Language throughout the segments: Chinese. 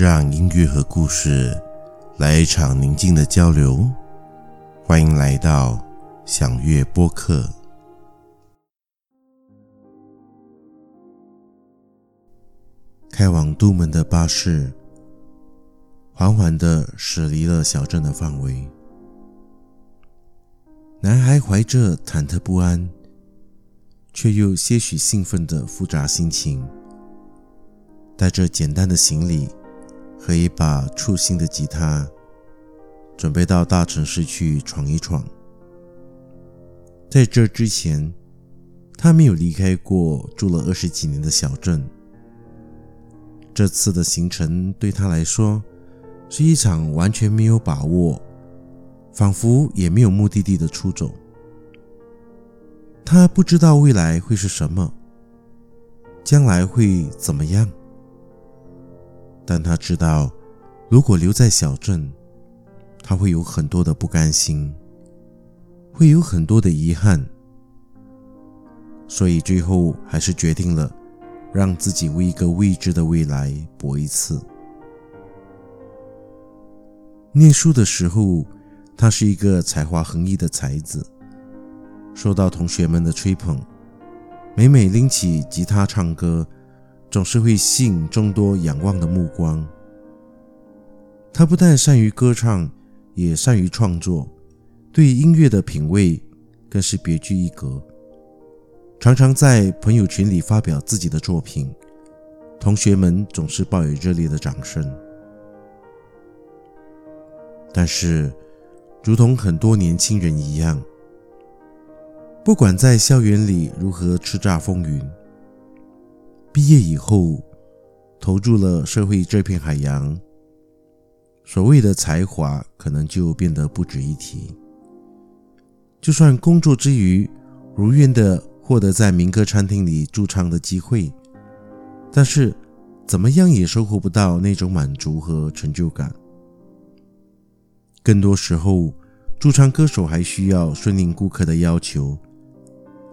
让音乐和故事来一场宁静的交流。欢迎来到享乐播客。开往都门的巴士缓缓地驶离了小镇的范围。男孩怀着忐忑不安，却又些许兴奋的复杂心情，带着简单的行李和一把触新的吉他，准备到大城市去闯一闯。在这之前，他没有离开过住了二十几年的小镇。这次的行程对他来说是一场完全没有把握，仿佛也没有目的地的出走。他不知道未来会是什么，将来会怎么样，但他知道，如果留在小镇，他会有很多的不甘心，会有很多的遗憾，所以最后还是决定了。让自己为一个未知的未来搏一次。念书的时候，他是一个才华横溢的才子，受到同学们的吹捧。每每拎起吉他唱歌，总是会吸引众多仰望的目光。他不但善于歌唱，也善于创作，对音乐的品味更是别具一格。常常在朋友圈里发表自己的作品，同学们总是报以热烈的掌声。但是，如同很多年轻人一样，不管在校园里如何叱咤风云，毕业以后投入了社会这片海洋，所谓的才华可能就变得不值一提。就算工作之余如愿的。获得在民歌餐厅里驻唱的机会，但是怎么样也收获不到那种满足和成就感。更多时候，驻唱歌手还需要顺应顾客的要求，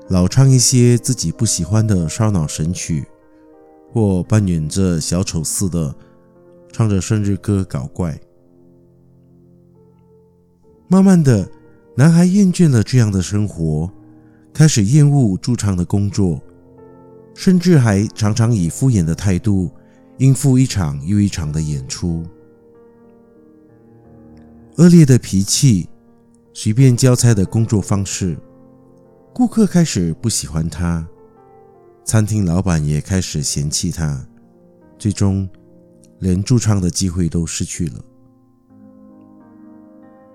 老唱一些自己不喜欢的烧脑神曲，或扮演着小丑似的唱着生日歌搞怪。慢慢的，男孩厌倦了这样的生活。开始厌恶驻唱的工作，甚至还常常以敷衍的态度应付一场又一场的演出。恶劣的脾气，随便交差的工作方式，顾客开始不喜欢他，餐厅老板也开始嫌弃他，最终连驻唱的机会都失去了。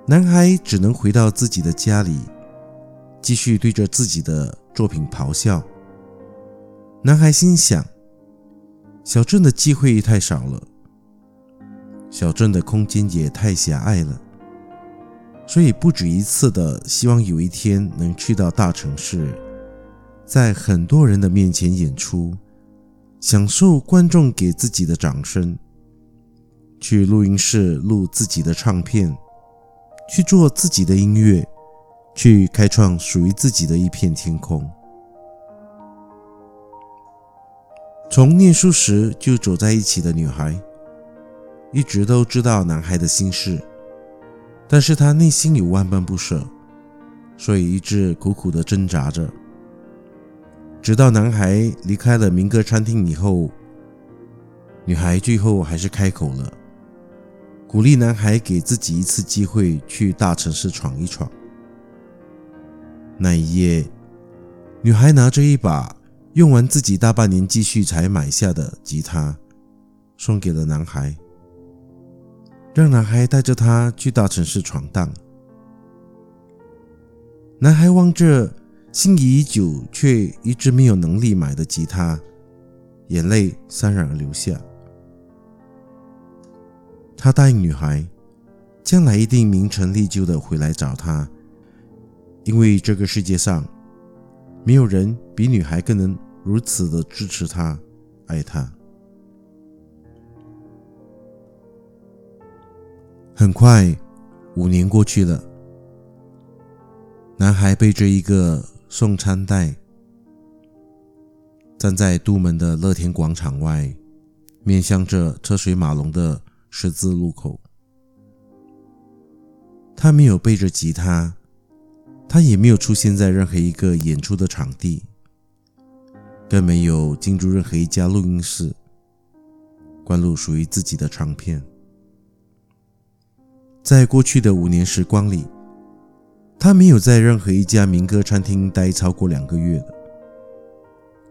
男孩只能回到自己的家里。继续对着自己的作品咆哮。男孩心想：小镇的机会太少了，小镇的空间也太狭隘了，所以不止一次的希望有一天能去到大城市，在很多人的面前演出，享受观众给自己的掌声，去录音室录自己的唱片，去做自己的音乐。去开创属于自己的一片天空。从念书时就走在一起的女孩，一直都知道男孩的心事，但是她内心有万般不舍，所以一直苦苦的挣扎着。直到男孩离开了民歌餐厅以后，女孩最后还是开口了，鼓励男孩给自己一次机会去大城市闯一闯。那一夜，女孩拿着一把用完自己大半年积蓄才买下的吉他，送给了男孩，让男孩带着她去大城市闯荡。男孩望着心仪已久却一直没有能力买的吉他，眼泪潸然而流下。他答应女孩，将来一定名成利就的回来找她。因为这个世界上，没有人比女孩更能如此的支持她、爱她。很快，五年过去了，男孩背着一个送餐袋，站在都门的乐天广场外，面向着车水马龙的十字路口。他没有背着吉他，他也没有出现在任何一个演出的场地，更没有进入任何一家录音室，灌录属于自己的唱片。在过去的五年时光里，他没有在任何一家民歌餐厅待超过两个月的。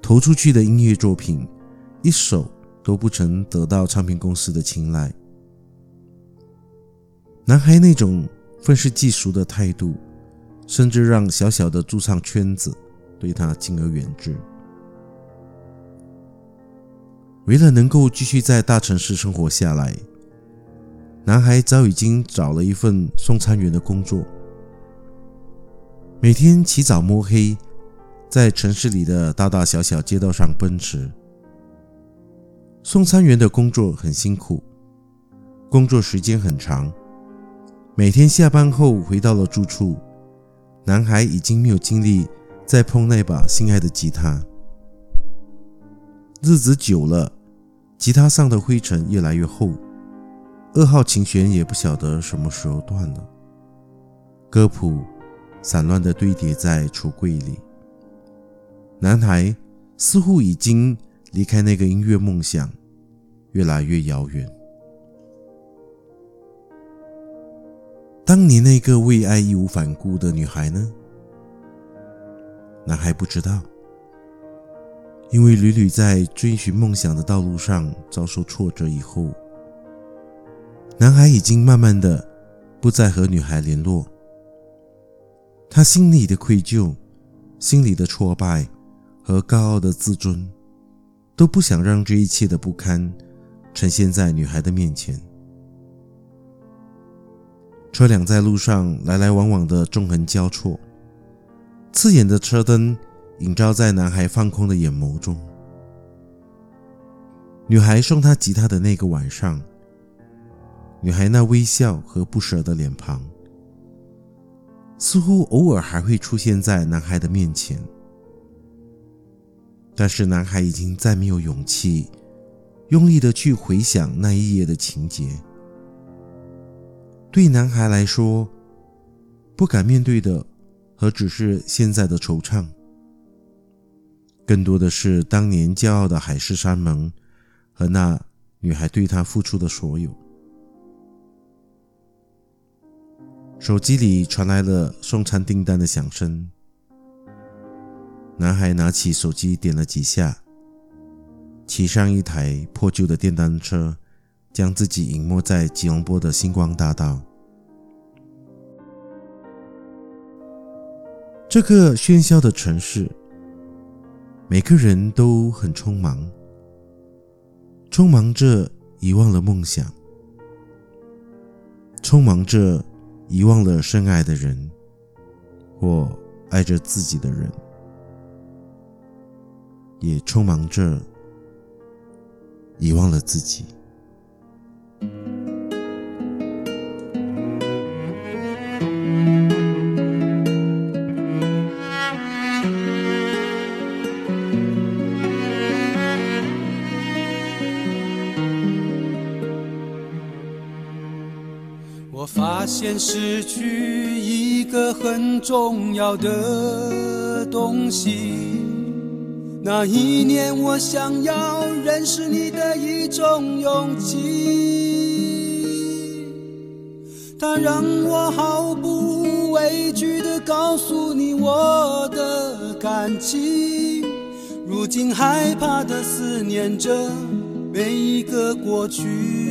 投出去的音乐作品，一首都不曾得到唱片公司的青睐。男孩那种愤世嫉俗的态度，甚至让小小的驻唱圈子对他敬而远之。为了能够继续在大城市生活下来，男孩早已经找了一份送餐员的工作，每天起早摸黑，在城市里的大大小小街道上奔驰。送餐员的工作很辛苦，工作时间很长。每天下班后回到了住处，男孩已经没有精力再碰那把心爱的吉他。日子久了，吉他上的灰尘越来越厚。二号琴弦也不晓得什么时候断了，歌谱散乱地堆叠在橱柜里。男孩似乎已经离开那个音乐梦想越来越遥远。当年那个为爱义无反顾的女孩呢？男孩不知道，因为屡屡在追寻梦想的道路上遭受挫折以后。男孩已经慢慢的不再和女孩联络，他心里的愧疚、心里的挫败和高傲的自尊，都不想让这一切的不堪呈现在女孩的面前。车辆在路上来来往往的纵横交错，刺眼的车灯映照在男孩放空的眼眸中。女孩送他吉他的那个晚上。女孩那微笑和不舍的脸庞，似乎偶尔还会出现在男孩的面前，但是男孩已经再没有勇气用力的去回想那一夜的情节。对男孩来说，不敢面对的何止是现在的惆怅，更多的是当年骄傲的海誓山盟和那女孩对他付出的所有。手机里传来了送餐订单的响声。男孩拿起手机点了几下，骑上一台破旧的电单车，将自己隐没在吉隆坡的星光大道。这个喧嚣的城市，每个人都很匆忙，匆忙着遗忘了梦想，匆忙着。遗忘了深爱的人，或爱着自己的人，也匆忙着遗忘了自己。发现失去一个很重要的东西。那一年，我想要认识你的一种勇气，它让我毫不畏惧地告诉你我的感情。如今害怕的思念着每一个过去。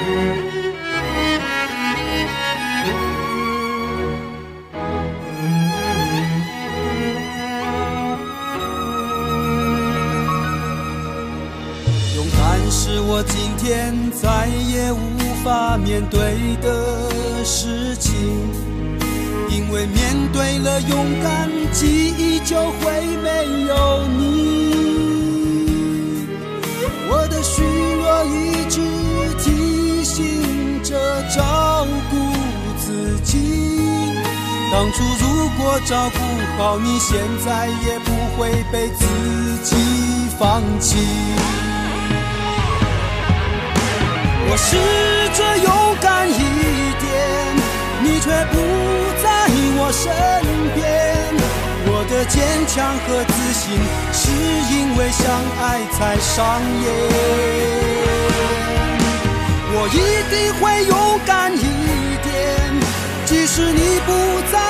勇敢是我今天再也无法面对的事情，因为面对了勇敢，记忆就会没有当初如果照顾好你，现在也不会被自己放弃。我试着勇敢一点，你却不在我身边。我的坚强和自信，是因为相爱才上演。我一定会勇敢一点，即使你不在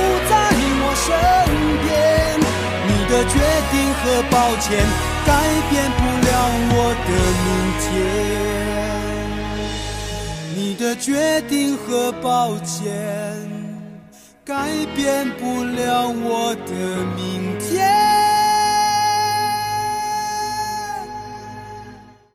定和抱歉，改变不了我的明天。你的决定和抱歉，改变不了我的明天。